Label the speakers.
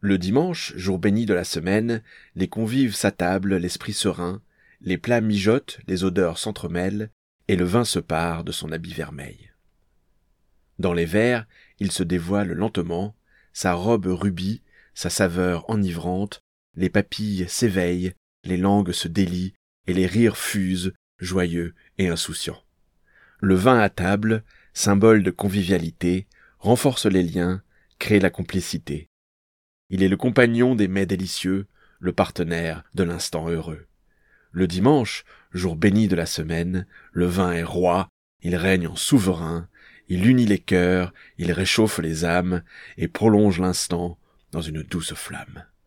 Speaker 1: Le dimanche, jour béni de la semaine, les convives s'attablent l'esprit serein, les plats mijotent, les odeurs s'entremêlent, et le vin se pare de son habit vermeil. Dans les verres, il se dévoile lentement, sa robe rubis, sa saveur enivrante, les papilles s'éveillent, les langues se délient, et les rires fusent, joyeux et insouciants. Le vin à table, symbole de convivialité, renforce les liens, crée la complicité. Il est le compagnon des mets délicieux, le partenaire de l'instant heureux. Le dimanche, jour béni de la semaine, le vin est roi, il règne en souverain, il unit les cœurs, il réchauffe les âmes et prolonge l'instant dans une douce flamme.